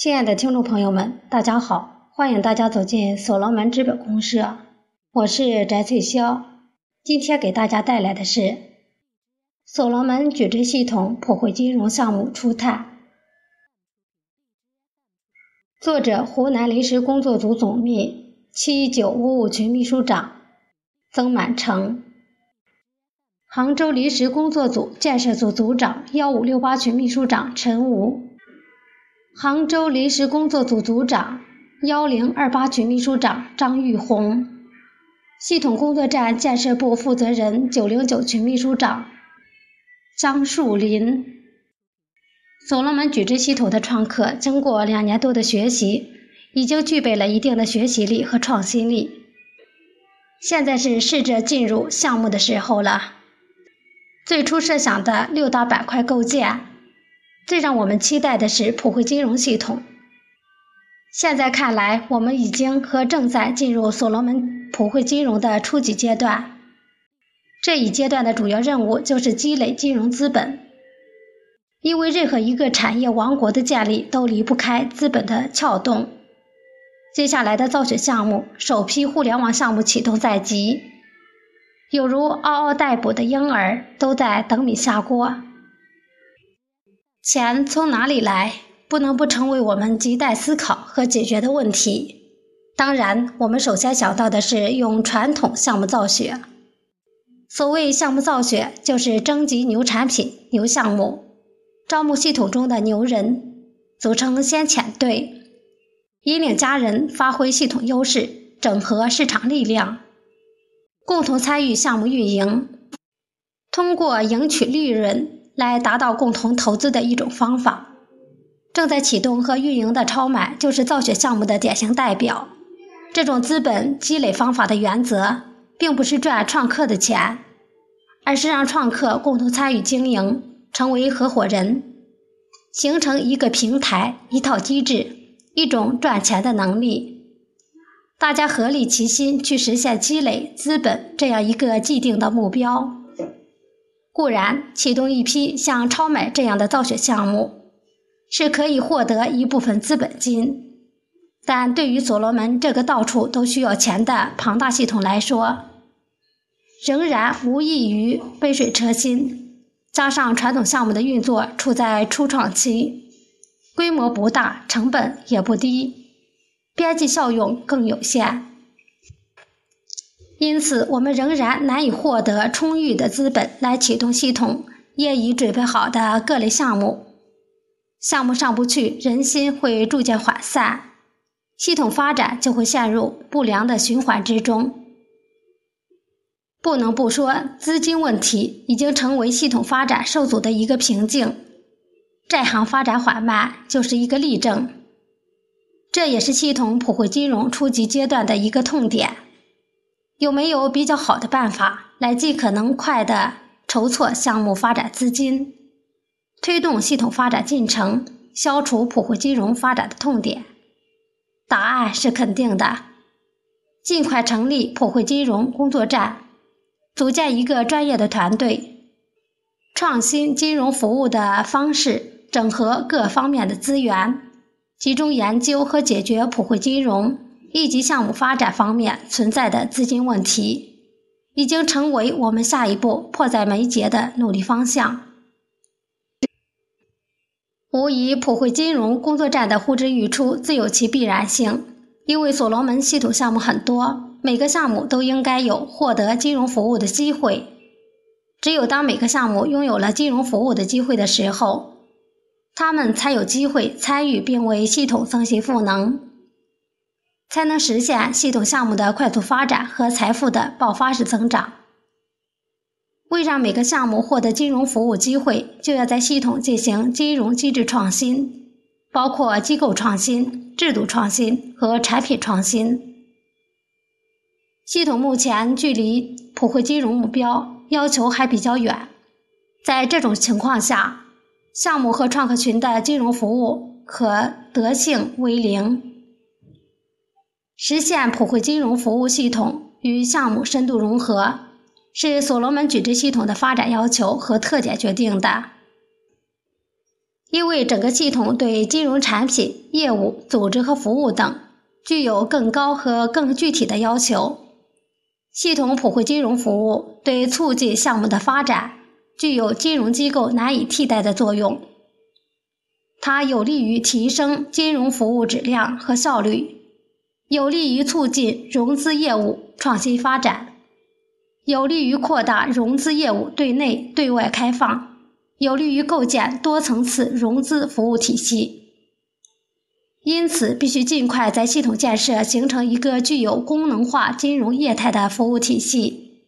亲爱的听众朋友们，大家好，欢迎大家走进所罗门资本公社，我是翟翠霄。今天给大家带来的是所罗门矩阵系统普惠金融项目初探，作者湖南临时工作组总秘七九五五群秘书长曾满成，杭州临时工作组建设组组长幺五六八群秘书长陈武。杭州临时工作组组长幺零二八群秘书长张玉红，系统工作站建设部负责人九零九群秘书长张树林。所罗门矩阵系统的创客经过两年多的学习，已经具备了一定的学习力和创新力。现在是试着进入项目的时候了。最初设想的六大板块构建。最让我们期待的是普惠金融系统。现在看来，我们已经和正在进入所罗门普惠金融的初级阶段。这一阶段的主要任务就是积累金融资本，因为任何一个产业王国的建立都离不开资本的撬动。接下来的造血项目，首批互联网项目启动在即，有如嗷嗷待哺的婴儿，都在等米下锅。钱从哪里来？不能不成为我们亟待思考和解决的问题。当然，我们首先想到的是用传统项目造血。所谓项目造血，就是征集牛产品、牛项目，招募系统中的牛人，组成先遣队，引领家人发挥系统优势，整合市场力量，共同参与项目运营，通过赢取利润。来达到共同投资的一种方法。正在启动和运营的超买就是造血项目的典型代表。这种资本积累方法的原则，并不是赚创客的钱，而是让创客共同参与经营，成为合伙人，形成一个平台、一套机制、一种赚钱的能力。大家合力齐心去实现积累资本这样一个既定的目标。固然，启动一批像超买这样的造血项目，是可以获得一部分资本金，但对于所罗门这个到处都需要钱的庞大系统来说，仍然无异于杯水车薪。加上传统项目的运作处在初创期，规模不大，成本也不低，边际效用更有限。因此，我们仍然难以获得充裕的资本来启动系统业已准备好的各类项目。项目上不去，人心会逐渐涣散，系统发展就会陷入不良的循环之中。不能不说，资金问题已经成为系统发展受阻的一个瓶颈。债行发展缓慢就是一个例证，这也是系统普惠金融初级阶段的一个痛点。有没有比较好的办法来尽可能快的筹措项目发展资金，推动系统发展进程，消除普惠金融发展的痛点？答案是肯定的。尽快成立普惠金融工作站，组建一个专业的团队，创新金融服务的方式，整合各方面的资源，集中研究和解决普惠金融。一级项目发展方面存在的资金问题，已经成为我们下一步迫在眉睫的努力方向。无疑，普惠金融工作站的呼之欲出自有其必然性，因为所罗门系统项目很多，每个项目都应该有获得金融服务的机会。只有当每个项目拥有了金融服务的机会的时候，他们才有机会参与并为系统增信赋能。才能实现系统项目的快速发展和财富的爆发式增长。为让每个项目获得金融服务机会，就要在系统进行金融机制创新，包括机构创新、制度创新和产品创新。系统目前距离普惠金融目标要求还比较远，在这种情况下，项目和创客群的金融服务可得性为零。实现普惠金融服务系统与项目深度融合，是所罗门矩阵系统的发展要求和特点决定的。因为整个系统对金融产品、业务、组织和服务等具有更高和更具体的要求。系统普惠金融服务对促进项目的发展具有金融机构难以替代的作用。它有利于提升金融服务质量和效率，有利于促进融资业务创新发展，有利于扩大融资业务对内对外开放，有利于构建多层次融资服务体系。因此，必须尽快在系统建设形成一个具有功能化金融业态的服务体系，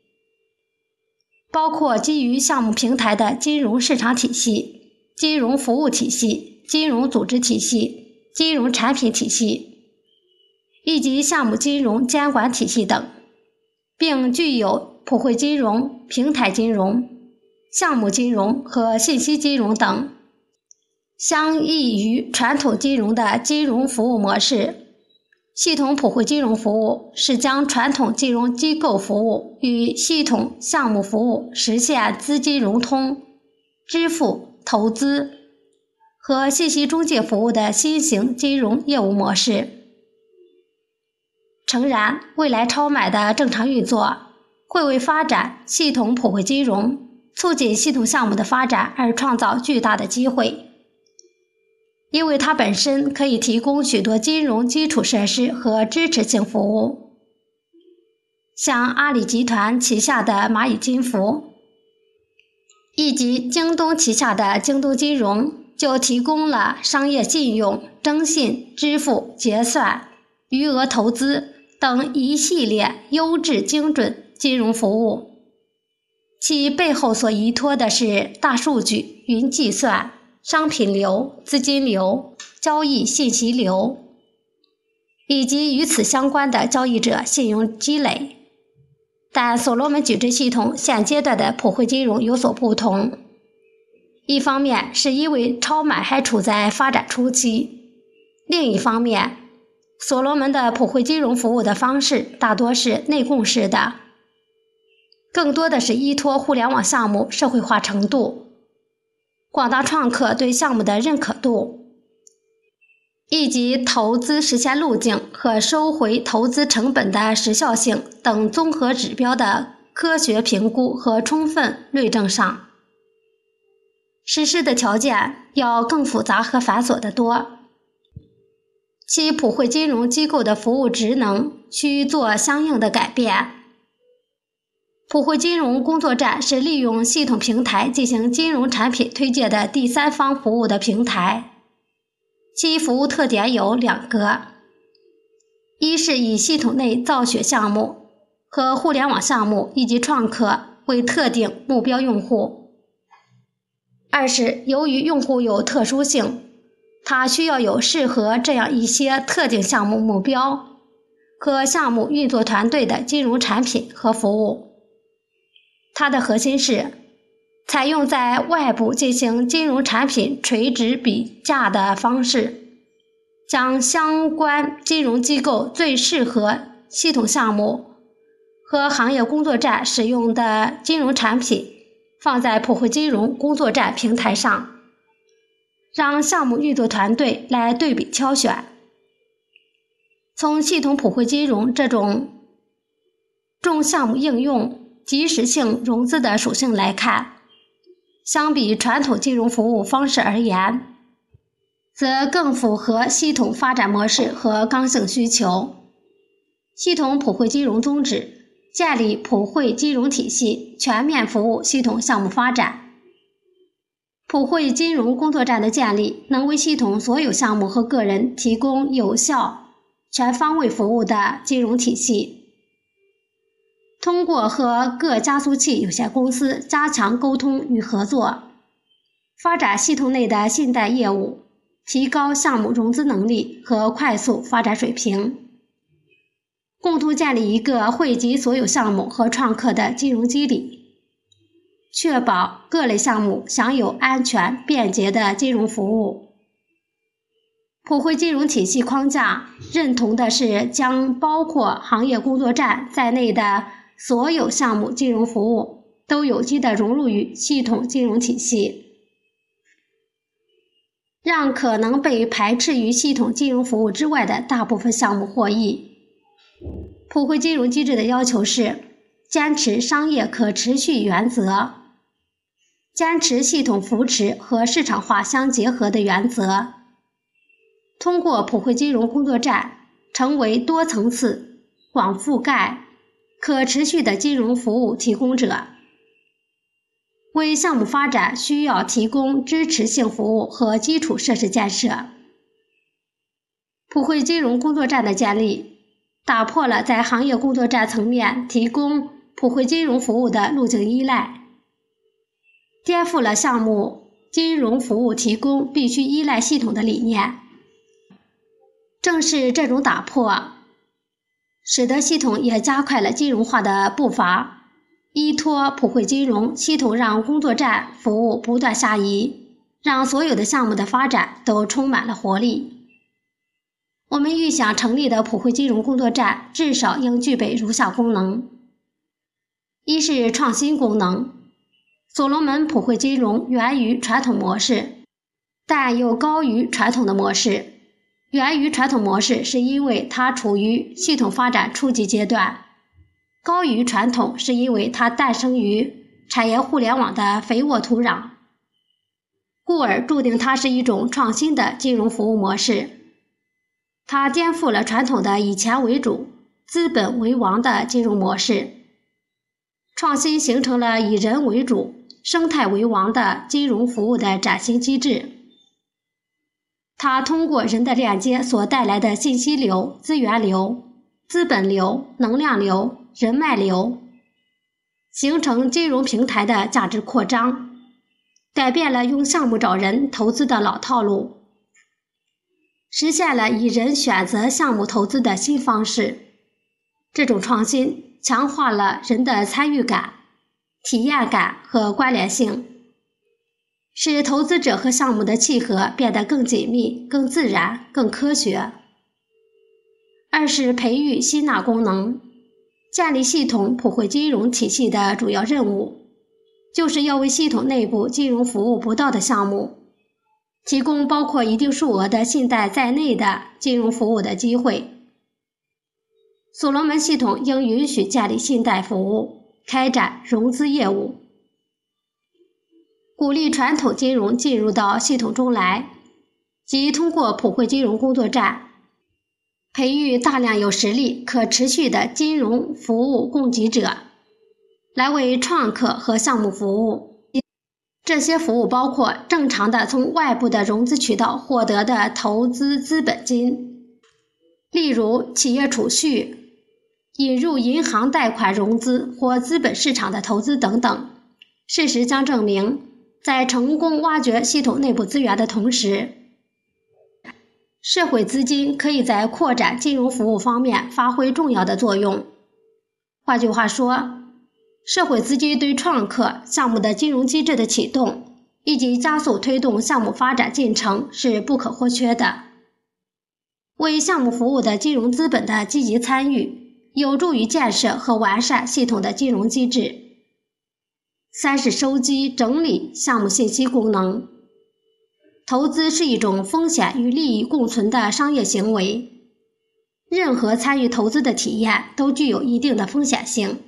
包括基于项目平台的金融市场体系、金融服务体系。金融组织体系、金融产品体系以及项目金融监管体系等，并具有普惠金融、平台金融、项目金融和信息金融等相异于传统金融的金融服务模式。系统普惠金融服务是将传统金融机构服务与系统项目服务实现资金融通、支付、投资。和信息中介服务的新型金融业务模式。诚然，未来超买的正常运作会为发展系统普惠金融、促进系统项目的发展而创造巨大的机会，因为它本身可以提供许多金融基础设施和支持性服务，像阿里集团旗下的蚂蚁金服，以及京东旗下的京东金融。就提供了商业信用、征信、支付、结算、余额投资等一系列优质精准金融服务，其背后所依托的是大数据、云计算、商品流、资金流、交易信息流，以及与此相关的交易者信用积累。但所罗门矩阵系统现阶段的普惠金融有所不同。一方面是因为超买还处在发展初期，另一方面，所罗门的普惠金融服务的方式大多是内供式的，更多的是依托互联网项目社会化程度、广大创客对项目的认可度，以及投资实现路径和收回投资成本的时效性等综合指标的科学评估和充分论证上。实施的条件要更复杂和繁琐得多，其普惠金融机构的服务职能需做相应的改变。普惠金融工作站是利用系统平台进行金融产品推介的第三方服务的平台，其服务特点有两个：一是以系统内造血项目和互联网项目以及创客为特定目标用户。二是由于用户有特殊性，它需要有适合这样一些特定项目目标和项目运作团队的金融产品和服务。它的核心是采用在外部进行金融产品垂直比价的方式，将相关金融机构最适合系统项目和行业工作站使用的金融产品。放在普惠金融工作站平台上，让项目运作团队来对比挑选。从系统普惠金融这种重项目应用、及时性融资的属性来看，相比传统金融服务方式而言，则更符合系统发展模式和刚性需求。系统普惠金融宗旨。建立普惠金融体系，全面服务系统项目发展。普惠金融工作站的建立，能为系统所有项目和个人提供有效、全方位服务的金融体系。通过和各加速器有限公司加强沟通与合作，发展系统内的信贷业务，提高项目融资能力和快速发展水平。共同建立一个惠及所有项目和创客的金融机理，确保各类项目享有安全便捷的金融服务。普惠金融体系框架认同的是将包括行业工作站在内的所有项目金融服务都有机的融入于系统金融体系。让可能被排斥于系统金融服务之外的大部分项目获益。普惠金融机制的要求是坚持商业可持续原则，坚持系统扶持和市场化相结合的原则。通过普惠金融工作站，成为多层次、广覆盖、可持续的金融服务提供者，为项目发展需要提供支持性服务和基础设施建设。普惠金融工作站的建立，打破了在行业工作站层面提供普惠金融服务的路径依赖，颠覆了项目金融服务提供必须依赖系统的理念。正是这种打破，使得系统也加快了金融化的步伐。依托普惠金融系统，让工作站服务不断下移，让所有的项目的发展都充满了活力。我们预想成立的普惠金融工作站，至少应具备如下功能：一是创新功能。所罗门普惠金融源于传统模式，但又高于传统的模式。源于传统模式，是因为它处于系统发展初级阶段；高于传统，是因为它诞生于产业互联网的肥沃土壤，故而注定它是一种创新的金融服务模式。它颠覆了传统的以钱为主、资本为王的金融模式，创新形成了以人为主、生态为王的金融服务的崭新机制。它通过人的链接所带来的信息流、资源流、资本流、能量流、人脉流，形成金融平台的价值扩张，改变了用项目找人投资的老套路，实现了以人选择项目投资的新方式。这种创新强化了人的参与感、体验感和关联性。使投资者和项目的契合变得更紧密、更自然、更科学。二是培育吸纳功能，建立系统普惠金融体系的主要任务，就是要为系统内部金融服务不到的项目，提供包括一定数额的信贷在内的金融服务的机会。所罗门系统应允许建立信贷服务，开展融资业务。鼓励传统金融进入到系统中来，即通过普惠金融工作站，培育大量有实力、可持续的金融服务供给者，来为创客和项目服务。这些服务包括正常的从外部的融资渠道获得的投资资本金，例如企业储蓄、引入银行贷款融资或资本市场的投资等等。事实将证明。在成功挖掘系统内部资源的同时，社会资金可以在扩展金融服务方面发挥重要的作用。换句话说，社会资金对创客项目的金融机制的启动以及加速推动项目发展进程是不可或缺的。为项目服务的金融资本的积极参与，有助于建设和完善系统的金融机制。三是收集整理项目信息功能。投资是一种风险与利益共存的商业行为，任何参与投资的体验都具有一定的风险性。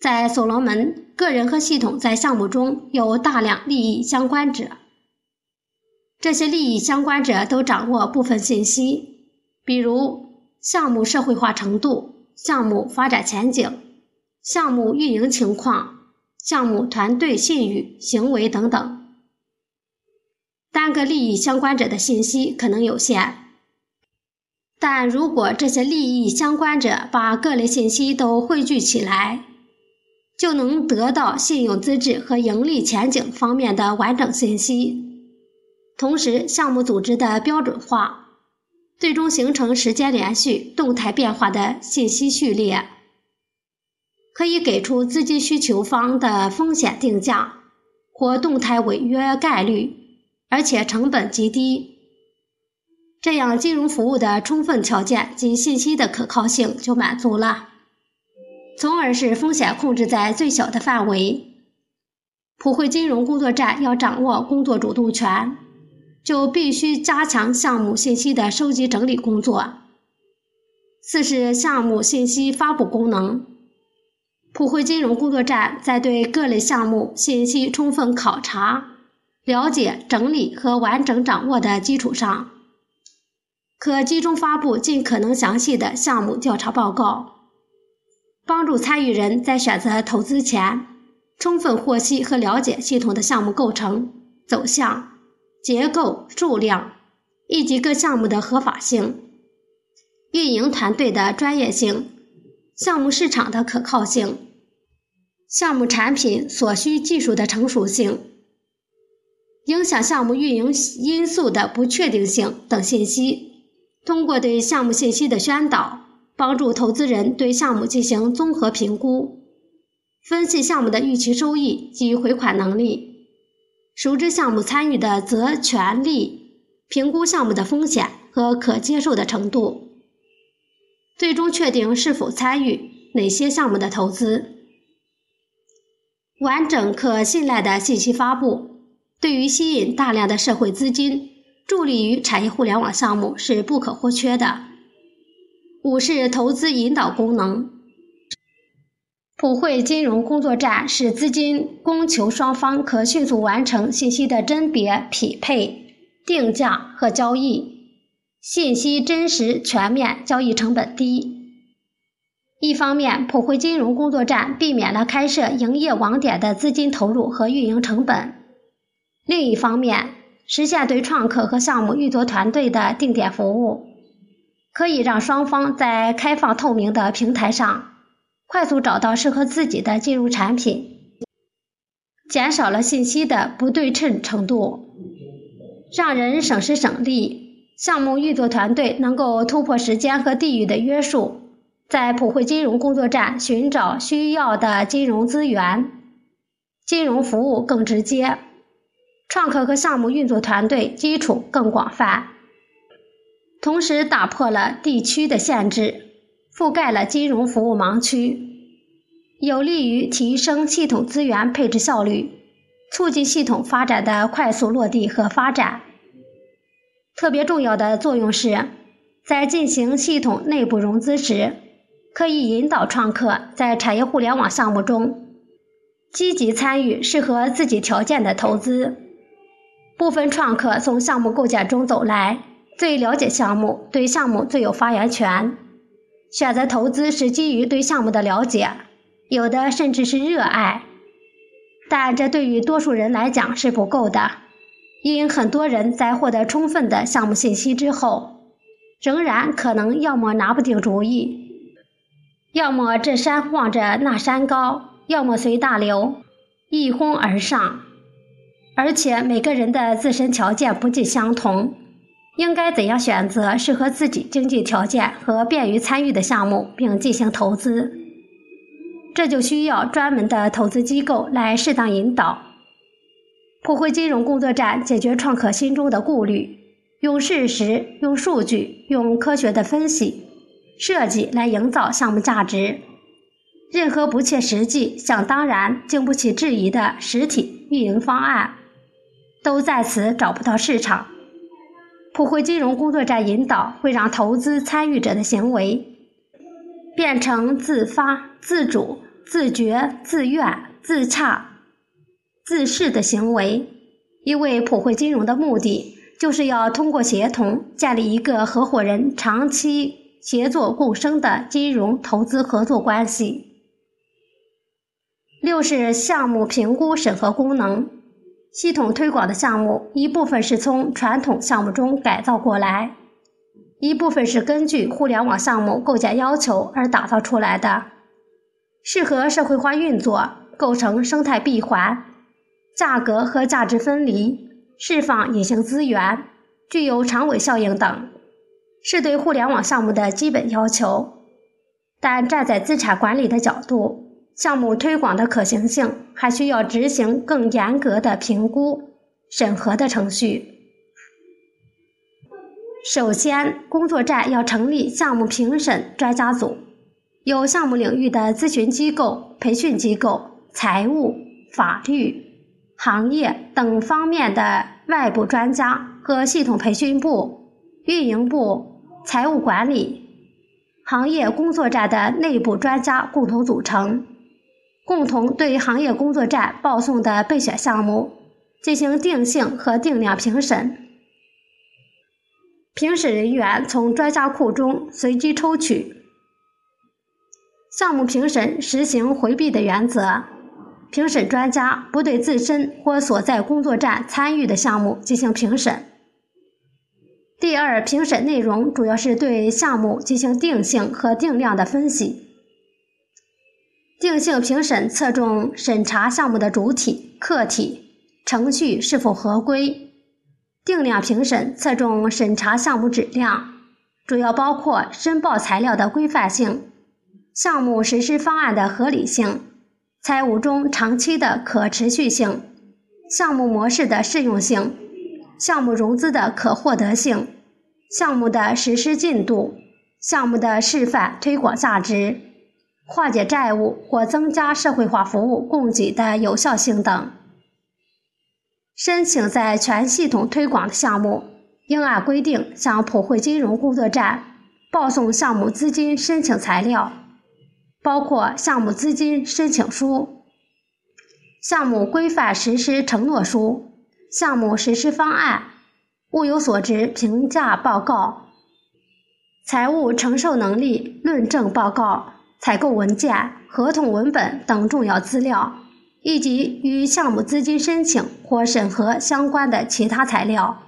在所罗门，个人和系统在项目中有大量利益相关者，这些利益相关者都掌握部分信息，比如项目社会化程度、项目发展前景、项目运营情况。项目团队信誉、行为等等，单个利益相关者的信息可能有限，但如果这些利益相关者把各类信息都汇聚起来，就能得到信用资质和盈利前景方面的完整信息。同时，项目组织的标准化，最终形成时间连续、动态变化的信息序列。可以给出资金需求方的风险定价或动态违约概率，而且成本极低。这样，金融服务的充分条件及信息的可靠性就满足了，从而使风险控制在最小的范围。普惠金融工作站要掌握工作主动权，就必须加强项目信息的收集整理工作。四是项目信息发布功能。普惠金融工作站在对各类项目信息充分考察、了解、整理和完整掌握的基础上，可集中发布尽可能详细的项目调查报告，帮助参与人在选择投资前，充分获悉和了解系统的项目构成、走向、结构、数量，以及各项目的合法性。运营团队的专业性、项目市场的可靠性、项目产品所需技术的成熟性、影响项目运营因素的不确定性等信息，通过对项目信息的宣导，帮助投资人对项目进行综合评估，分析项目的预期收益及回款能力，熟知项目参与的责权利，评估项目的风险和可接受的程度。最终确定是否参与哪些项目的投资。完整可信赖的信息发布，对于吸引大量的社会资金，助力于产业互联网项目是不可或缺的。五是投资引导功能。普惠金融工作站使资金供求双方可迅速完成信息的甄别、匹配、定价和交易。信息真实全面，交易成本低。一方面，普惠金融工作站避免了开设营业网点的资金投入和运营成本；另一方面，实现对创客和项目运作团队的定点服务，可以让双方在开放透明的平台上快速找到适合自己的金融产品，减少了信息的不对称程度，让人省时省力。项目运作团队能够突破时间和地域的约束，在普惠金融工作站寻找需要的金融资源，金融服务更直接，创客和项目运作团队基础更广泛，同时打破了地区的限制，覆盖了金融服务盲区，有利于提升系统资源配置效率，促进系统发展的快速落地和发展。特别重要的作用是，在进行系统内部融资时，可以引导创客在产业互联网项目中积极参与适合自己条件的投资。部分创客从项目构建中走来，最了解项目，对项目最有发言权。选择投资是基于对项目的了解，有的甚至是热爱，但这对于多数人来讲是不够的。因很多人在获得充分的项目信息之后，仍然可能要么拿不定主意，要么这山望着那山高，要么随大流一哄而上。而且每个人的自身条件不尽相同，应该怎样选择适合自己经济条件和便于参与的项目，并进行投资，这就需要专门的投资机构来适当引导。普惠金融工作站解决创客心中的顾虑，用事实、用数据、用科学的分析、设计来营造项目价值。任何不切实际、想当然、经不起质疑的实体运营方案，都在此找不到市场。普惠金融工作站引导会让投资参与者的行为变成自发、自主、自觉、自愿、自洽。自适的行为，因为普惠金融的目的就是要通过协同建立一个合伙人长期协作共生的金融投资合作关系。六是项目评估审核功能，系统推广的项目一部分是从传统项目中改造过来，一部分是根据互联网项目构建要求而打造出来的，适合社会化运作，构成生态闭环。价格和价值分离、释放隐形资源、具有长尾效应等，是对互联网项目的基本要求。但站在资产管理的角度，项目推广的可行性还需要执行更严格的评估、审核的程序。首先，工作站要成立项目评审专家组，由项目领域的咨询机构、培训机构、财务、法律。行业等方面的外部专家和系统培训部、运营部、财务管理、行业工作站的内部专家共同组成，共同对行业工作站报送的备选项目进行定性和定量评审。评审人员从专家库中随机抽取。项目评审实行回避的原则，评审专家不对自身或所在工作站参与的项目进行评审。第二，评审内容主要是对项目进行定性和定量的分析。定性评审侧重审查项目的主体、客体、程序是否合规。定量评审侧重审查项目质量，主要包括申报材料的规范性、项目实施方案的合理性、财务中长期的可持续性、项目模式的适用性、项目融资的可获得性、项目的实施进度、项目的示范推广价值、化解债务或增加社会化服务供给的有效性等。申请在全系统推广的项目，应按规定向普惠金融工作站报送项目资金申请材料，包括项目资金申请书、项目规范实施承诺书、项目实施方案、物有所值评价报告、财务承受能力论证报告、采购文件、合同文本等重要资料。以及与项目资金申请或审核相关的其他材料。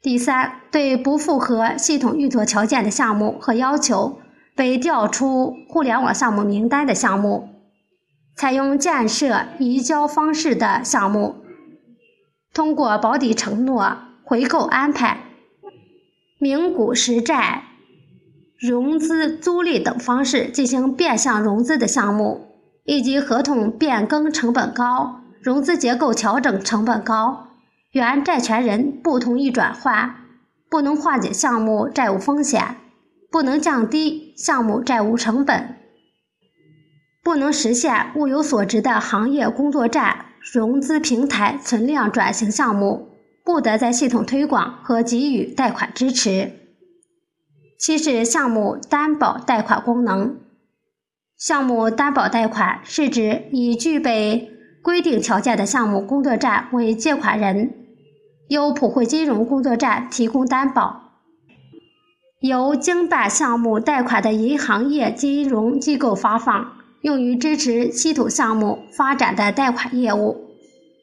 第三，对不符合系统运作条件的项目和要求被调出互联网项目名单的项目，采用建设移交方式的项目，通过保底承诺、回购安排、名股实债、融资租赁等方式进行变相融资的项目。以及合同变更成本高、融资结构调整成本高、原债权人不同意转换、不能化解项目债务风险、不能降低项目债务成本、不能实现物有所值的行业工作站融资平台存量转型项目，不得在系统推广和给予贷款支持。七是项目担保贷款功能。项目担保贷款是指以具备规定条件的项目工作站为借款人，由普惠金融工作站提供担保，由经办项目贷款的银行业金融机构发放，用于支持系统项目发展的贷款业务。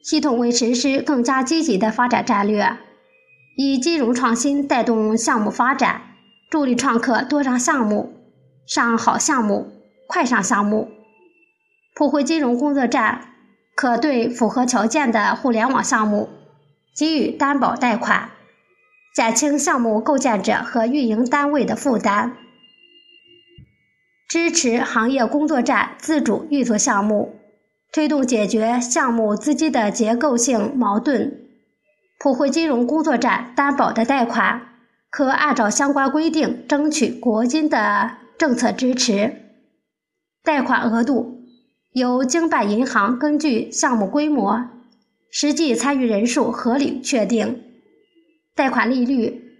系统为实施更加积极的发展战略，以金融创新带动项目发展，助力创客多上项目、上好项目。快上项目，普惠金融工作站可对符合条件的互联网项目给予担保贷款，减轻项目构建者和运营单位的负担，支持行业工作站自主运作项目，推动解决项目资金的结构性矛盾。普惠金融工作站担保的贷款可按照相关规定争取国金的政策支持。贷款额度由经办银行根据项目规模、实际参与人数合理确定；贷款利率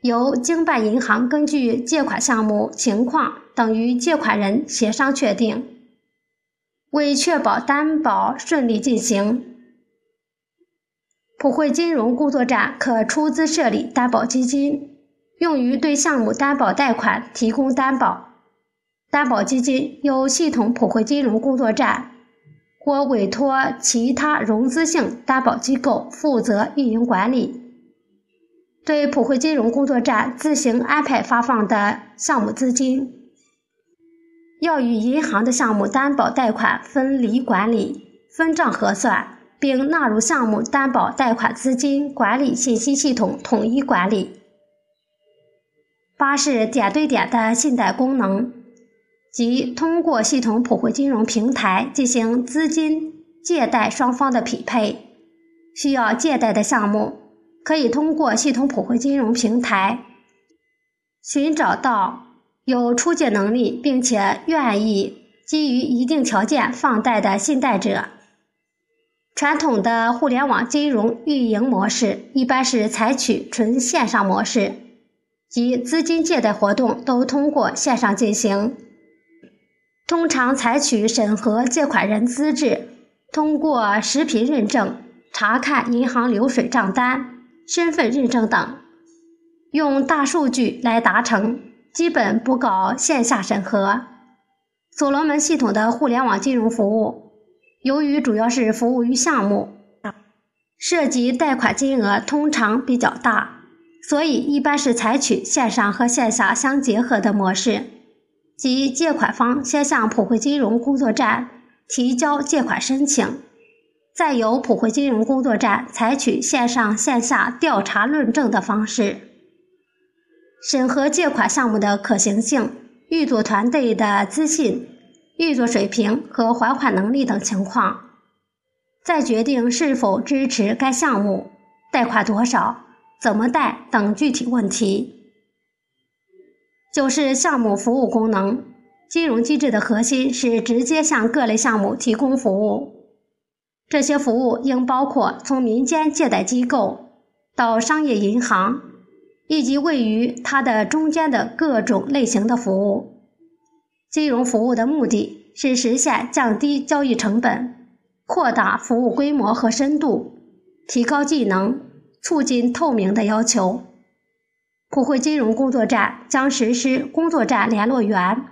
由经办银行根据借款项目情况等与借款人协商确定。为确保担保顺利进行，普惠金融工作站可出资设立担保基金，用于对项目担保贷款提供担保。担保基金由系统普惠金融工作站或委托其他融资性担保机构负责运营管理。对普惠金融工作站自行安排发放的项目资金，要与银行的项目担保贷款分离管理、分账核算，并纳入项目担保贷款资金管理信息系统统一管理。八是点对点的信贷功能。即通过系统普惠金融平台进行资金借贷双方的匹配，需要借贷的项目可以通过系统普惠金融平台寻找到有出借能力并且愿意基于一定条件放贷的信贷者。传统的互联网金融运营模式一般是采取纯线上模式，即资金借贷活动都通过线上进行。通常采取审核借款人资质，通过实品认证、查看银行流水账单、身份认证等，用大数据来达成，基本不搞线下审核。所罗门系统的互联网金融服务，由于主要是服务于项目，涉及贷款金额通常比较大，所以一般是采取线上和线下相结合的模式。即借款方先向普惠金融工作站提交借款申请，再由普惠金融工作站采取线上线下调查论证的方式，审核借款项目的可行性、预作团队的资信、运作水平和还款能力等情况，再决定是否支持该项目、贷款多少、怎么贷等具体问题。就是项目服务功能，金融机制的核心是直接向各类项目提供服务。这些服务应包括从民间借贷机构到商业银行，以及位于它的中间的各种类型的服务。金融服务的目的是实现降低交易成本、扩大服务规模和深度、提高技能、促进透明的要求。普惠金融工作站将实施工作站联络员、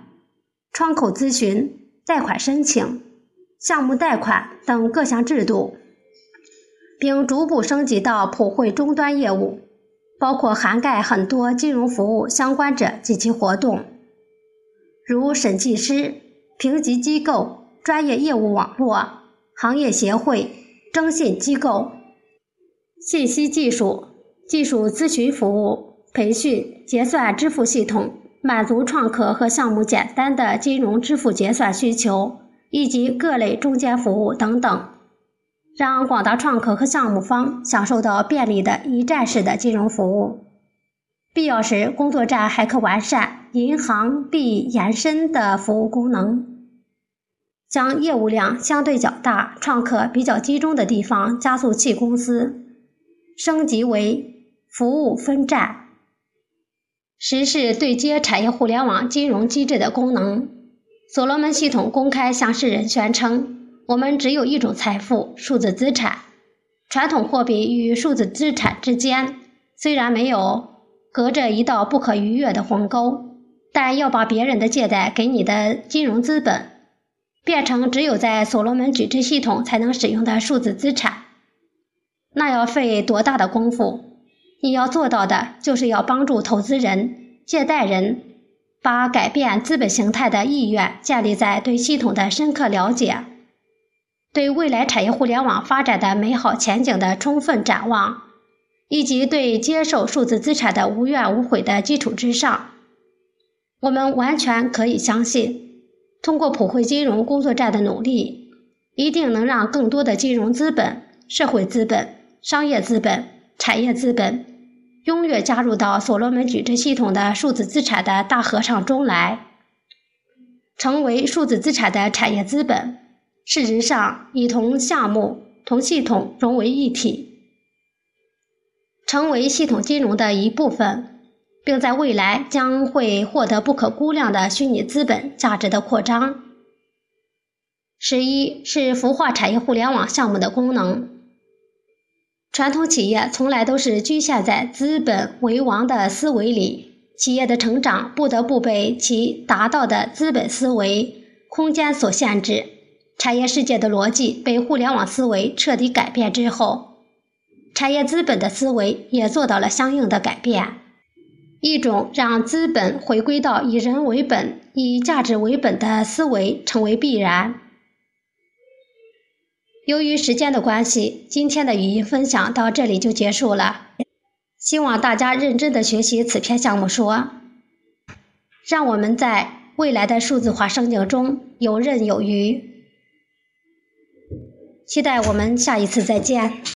窗口咨询、贷款申请、项目贷款等各项制度，并逐步升级到普惠终端业务，包括涵盖很多金融服务相关者及其活动，如审计师、评级机构、专业业务网络、行业协会、征信机构、信息技术、技术咨询服务。培训、结算支付系统，满足创客和项目简单的金融支付结算需求，以及各类中间服务等等，让广大创客和项目方享受到便利的一站式的金融服务。必要时，工作站还可完善银行币延伸的服务功能，将业务量相对较大、创客比较集中的地方加速器公司升级为服务分站。实施对接产业互联网金融机制的功能。所罗门系统公开向世人宣称：我们只有一种财富——数字资产。传统货币与数字资产之间虽然没有隔着一道不可逾越的鸿沟，但要把别人的借贷给你的金融资本变成只有在所罗门矩阵系统才能使用的数字资产，那要费多大的功夫？你要做到的就是要帮助投资人、借贷人，把改变资本形态的意愿建立在对系统的深刻了解、对未来产业互联网发展的美好前景的充分展望，以及对接受数字资产的无怨无悔的基础之上。我们完全可以相信，通过普惠金融工作站的努力，一定能让更多的金融资本、社会资本、商业资本、产业资本。踊跃加入到所罗门矩阵系统的数字资产的大合唱中来，成为数字资产的产业资本。事实上，已同项目、同系统融为一体，成为系统金融的一部分，并在未来将会获得不可估量的虚拟资本价值的扩张。十一是孵化产业互联网项目的功能。传统企业从来都是局限在资本为王的思维里，企业的成长不得不被其达到的资本思维空间所限制。产业世界的逻辑被互联网思维彻底改变之后，产业资本的思维也做到了相应的改变，一种让资本回归到以人为本、以价值为本的思维成为必然。由于时间的关系，今天的语音分享到这里就结束了。希望大家认真的学习此篇项目说，让我们在未来的数字化生境中游刃有余。期待我们下一次再见。